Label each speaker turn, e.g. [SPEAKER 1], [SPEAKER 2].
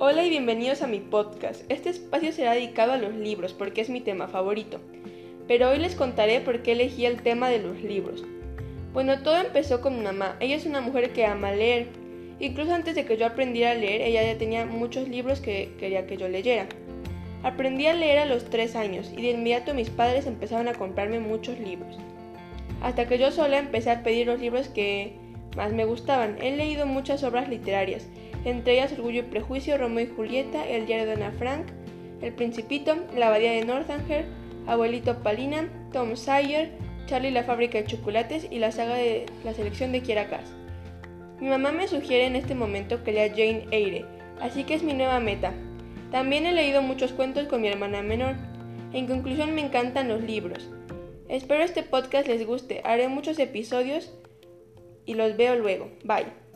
[SPEAKER 1] Hola y bienvenidos a mi podcast. Este espacio será dedicado a los libros porque es mi tema favorito. Pero hoy les contaré por qué elegí el tema de los libros. Bueno, todo empezó con mi mamá. Ella es una mujer que ama leer. Incluso antes de que yo aprendiera a leer, ella ya tenía muchos libros que quería que yo leyera. Aprendí a leer a los tres años y de inmediato mis padres empezaron a comprarme muchos libros. Hasta que yo sola empecé a pedir los libros que más me gustaban. He leído muchas obras literarias entre ellas Orgullo y Prejuicio, Romeo y Julieta, El diario de Ana Frank, El Principito, La abadía de Northanger, Abuelito Palina, Tom Sawyer, Charlie la fábrica de chocolates y la saga de la selección de Kiera Mi mamá me sugiere en este momento que lea Jane Eyre, así que es mi nueva meta. También he leído muchos cuentos con mi hermana menor. En conclusión me encantan los libros. Espero este podcast les guste, haré muchos episodios y los veo luego. Bye.